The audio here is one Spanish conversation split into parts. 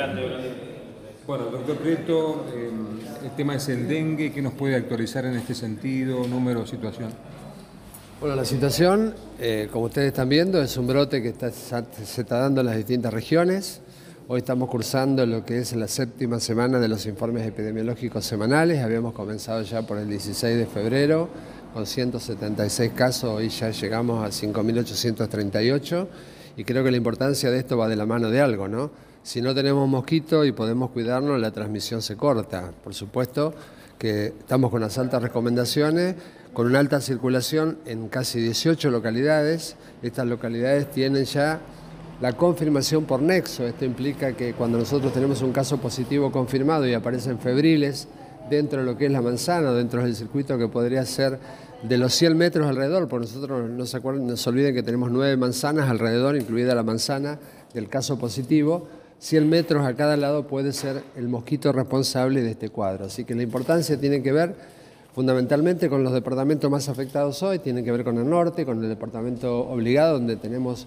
Adelante, Bueno, doctor Prieto, eh, el tema es el dengue, ¿qué nos puede actualizar en este sentido, número, situación? Bueno, la situación, eh, como ustedes están viendo, es un brote que se está dando en las distintas regiones. Hoy estamos cursando lo que es la séptima semana de los informes epidemiológicos semanales. Habíamos comenzado ya por el 16 de febrero con 176 casos, hoy ya llegamos a 5.838 y creo que la importancia de esto va de la mano de algo, ¿no? Si no tenemos mosquito y podemos cuidarnos, la transmisión se corta. Por supuesto que estamos con las altas recomendaciones, con una alta circulación en casi 18 localidades. Estas localidades tienen ya la confirmación por nexo, esto implica que cuando nosotros tenemos un caso positivo confirmado y aparecen febriles dentro de lo que es la manzana, dentro del circuito que podría ser de los 100 metros alrededor, porque nosotros no se, no se olviden que tenemos nueve manzanas alrededor, incluida la manzana del caso positivo, 100 metros a cada lado puede ser el mosquito responsable de este cuadro. Así que la importancia tiene que ver fundamentalmente con los departamentos más afectados hoy, tiene que ver con el norte, con el departamento obligado, donde tenemos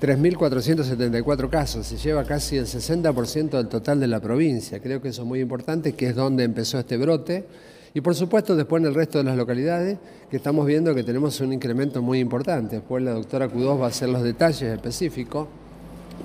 3.474 casos, se lleva casi el 60% del total de la provincia. Creo que eso es muy importante, que es donde empezó este brote. Y por supuesto después en el resto de las localidades, que estamos viendo que tenemos un incremento muy importante. Después la doctora Cudós va a hacer los detalles específicos,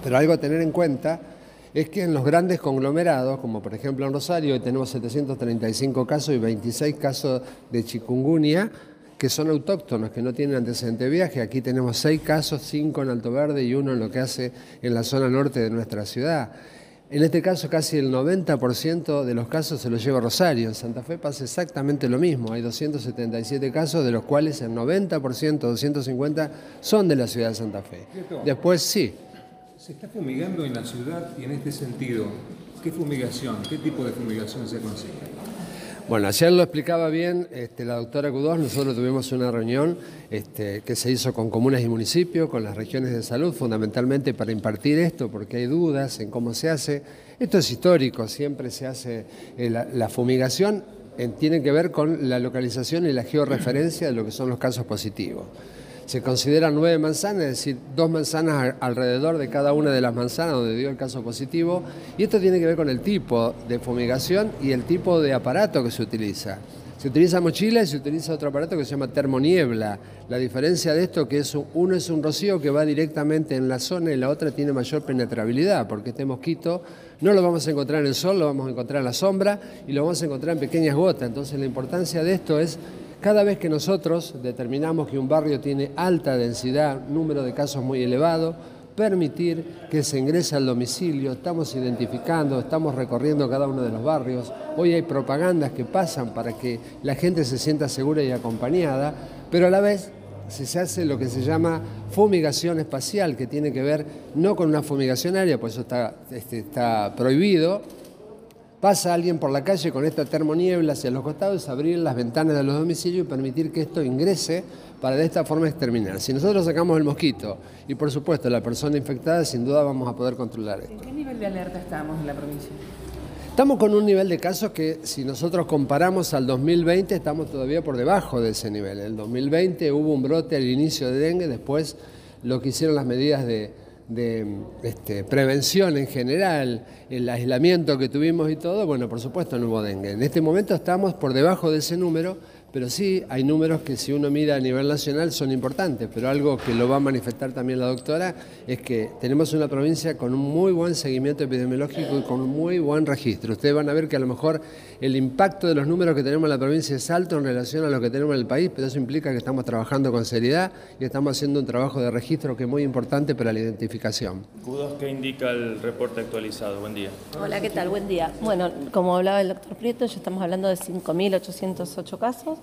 pero algo a tener en cuenta es que en los grandes conglomerados, como por ejemplo en Rosario, tenemos 735 casos y 26 casos de chikungunya, que son autóctonos, que no tienen antecedente de viaje. Aquí tenemos seis casos, cinco en Alto Verde y uno en lo que hace en la zona norte de nuestra ciudad. En este caso, casi el 90% de los casos se los lleva Rosario. En Santa Fe pasa exactamente lo mismo. Hay 277 casos, de los cuales el 90%, 250, son de la ciudad de Santa Fe. Después, sí. Se está fumigando en la ciudad y en este sentido, ¿qué fumigación, qué tipo de fumigación se consigue? Bueno, ayer lo explicaba bien este, la doctora Cudós, nosotros tuvimos una reunión este, que se hizo con comunas y municipios, con las regiones de salud, fundamentalmente para impartir esto, porque hay dudas en cómo se hace. Esto es histórico, siempre se hace eh, la, fumigación, tiene que ver con la localización y la georreferencia de lo que son los casos positivos se consideran nueve manzanas, es decir, dos manzanas alrededor de cada una de las manzanas donde dio el caso positivo. Y esto tiene que ver con el tipo de fumigación y el tipo de aparato que se utiliza. Se utiliza mochila y se utiliza otro aparato que se llama termoniebla. La diferencia de esto es que es uno es un rocío que va directamente en la zona y la otra tiene mayor penetrabilidad, porque este mosquito no lo vamos a encontrar en el sol, lo vamos a encontrar en la sombra y lo vamos a encontrar en pequeñas gotas. Entonces la importancia de esto es cada vez que nosotros determinamos que un barrio tiene alta densidad, número de casos muy elevado, permitir que se ingrese al domicilio, estamos identificando, estamos recorriendo cada uno de los barrios, hoy hay propagandas que pasan para que la gente se sienta segura y acompañada, pero a la vez se hace lo que se llama fumigación espacial, que tiene que ver no con una fumigación aérea, pues eso está, este, está prohibido, Pasa alguien por la calle con esta termoniebla hacia los costados, abrir las ventanas de los domicilios y permitir que esto ingrese para de esta forma exterminar. Si nosotros sacamos el mosquito y por supuesto la persona infectada, sin duda vamos a poder controlar esto. ¿En qué nivel de alerta estamos en la provincia? Estamos con un nivel de casos que si nosotros comparamos al 2020 estamos todavía por debajo de ese nivel. En el 2020 hubo un brote al inicio de dengue, después lo que hicieron las medidas de de este, prevención en general, el aislamiento que tuvimos y todo, bueno, por supuesto no hubo dengue. En este momento estamos por debajo de ese número, pero sí hay números que si uno mira a nivel nacional son importantes, pero algo que lo va a manifestar también la doctora es que tenemos una provincia con un muy buen seguimiento epidemiológico y con un muy buen registro. Ustedes van a ver que a lo mejor el impacto de los números que tenemos en la provincia es alto en relación a lo que tenemos en el país, pero eso implica que estamos trabajando con seriedad y estamos haciendo un trabajo de registro que es muy importante para la identificación. ¿qué indica el reporte actualizado? Buen día. Hola, ¿qué tal? Buen día. Bueno, como hablaba el doctor Prieto, ya estamos hablando de 5.808 casos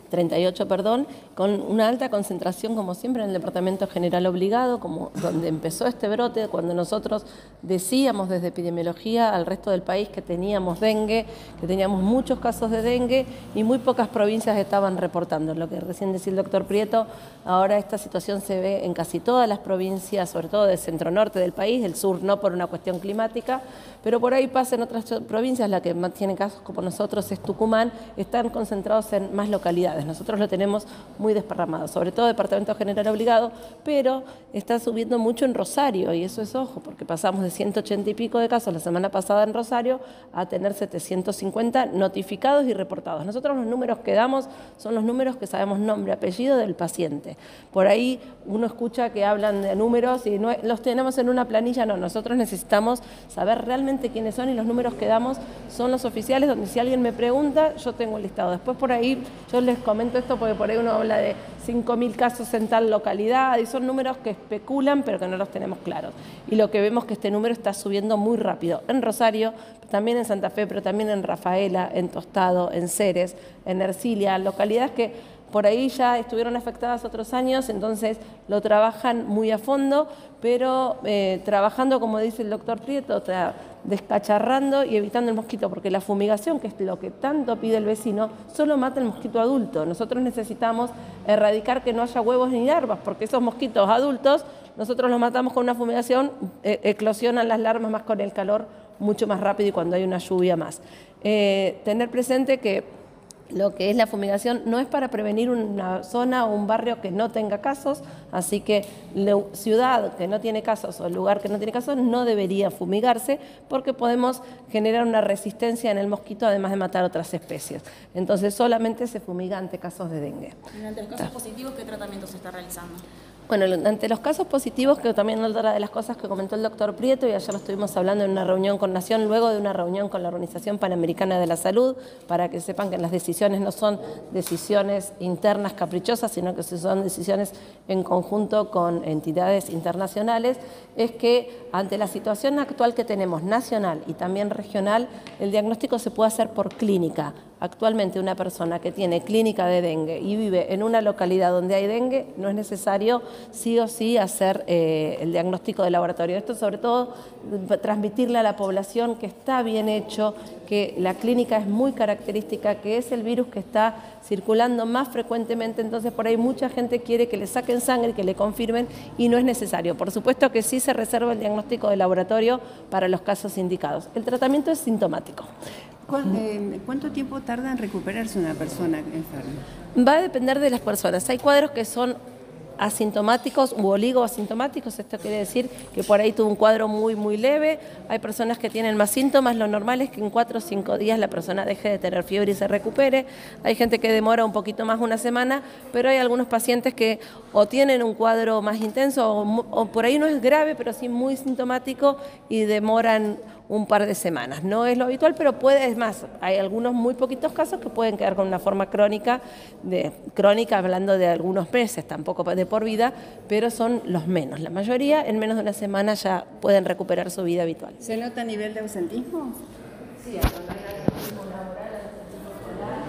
38, perdón, con una alta concentración, como siempre, en el Departamento General Obligado, como donde empezó este brote, cuando nosotros decíamos desde epidemiología al resto del país que teníamos dengue, que teníamos muchos casos de dengue y muy pocas provincias estaban reportando. Lo que recién decía el doctor Prieto, ahora esta situación se ve en casi todas las provincias, sobre todo del centro-norte del país, del sur no por una cuestión climática, pero por ahí pasa en otras provincias, la que más tiene casos como nosotros es Tucumán, están concentrados en más localidades Nosotros lo tenemos muy desparramado, sobre todo Departamento General Obligado, pero está subiendo mucho en Rosario y eso es ojo, porque pasamos de 180 y pico de casos la semana pasada en Rosario a tener 750 notificados y reportados. Nosotros los números que damos son los números que sabemos nombre, apellido del paciente. Por ahí uno escucha que hablan de números y los tenemos en una planilla, no, nosotros necesitamos saber realmente quiénes son y los números que damos son los oficiales, donde si alguien me pregunta, yo tengo el listado. Después por ahí, yo les comento esto porque por ahí uno habla de 5.000 casos en tal localidad y son números que especulan pero que no los tenemos claros. Y lo que vemos que este número está subiendo muy rápido en Rosario, también en Santa Fe, pero también en Rafaela, en Tostado, en Ceres, en Ercilia, localidades que por ahí ya estuvieron afectadas otros años, entonces lo trabajan muy a fondo, pero eh, trabajando, como dice el doctor Prieto, o sea, descacharrando y evitando el mosquito, porque la fumigación, que es lo que tanto pide el vecino, solo mata el mosquito adulto. Nosotros necesitamos erradicar que no haya huevos ni larvas, porque esos mosquitos adultos, nosotros los matamos con una fumigación, eh, eclosionan las larvas más con el calor mucho más rápido y cuando hay una lluvia más. Eh, tener presente que lo que es la fumigación no es para prevenir una zona o un barrio que no tenga casos, así que la ciudad que no tiene casos o el lugar que no tiene casos no debería fumigarse porque podemos generar una resistencia en el mosquito además de matar otras especies. Entonces solamente se fumiga ante casos de dengue. Y ante los casos positivos, ¿qué tratamiento se está realizando? Bueno, ante los casos positivos, que también otra de las cosas que comentó el doctor Prieto, y ayer lo estuvimos hablando en una reunión con Nación, luego de una reunión con la Organización Panamericana de la Salud, para que sepan que las decisiones no son decisiones internas caprichosas, sino que son decisiones en conjunto con entidades internacionales, es que ante la situación actual que tenemos nacional y también regional, el diagnóstico se puede hacer por clínica. Actualmente una persona que tiene clínica de dengue y vive en una localidad donde hay dengue, no es necesario sí o sí hacer eh, el diagnóstico de laboratorio. Esto sobre todo transmitirle a la población que está bien hecho, que la clínica es muy característica, que es el virus que está circulando más frecuentemente, entonces por ahí mucha gente quiere que le saquen sangre, que le confirmen y no es necesario. Por supuesto que sí se reserva el diagnóstico de laboratorio para los casos indicados. El tratamiento es sintomático. ¿Cuánto tiempo tarda en recuperarse una persona enferma? Va a depender de las personas. Hay cuadros que son asintomáticos u oligoasintomáticos, esto quiere decir que por ahí tuvo un cuadro muy muy leve, hay personas que tienen más síntomas, lo normal es que en cuatro o cinco días la persona deje de tener fiebre y se recupere, hay gente que demora un poquito más una semana, pero hay algunos pacientes que o tienen un cuadro más intenso o por ahí no es grave, pero sí muy sintomático y demoran un par de semanas. No es lo habitual, pero puede, es más, hay algunos muy poquitos casos que pueden quedar con una forma crónica, de, crónica hablando de algunos meses, tampoco de por vida, pero son los menos. La mayoría en menos de una semana ya pueden recuperar su vida habitual. ¿Se nota a nivel de ausentismo? Sí,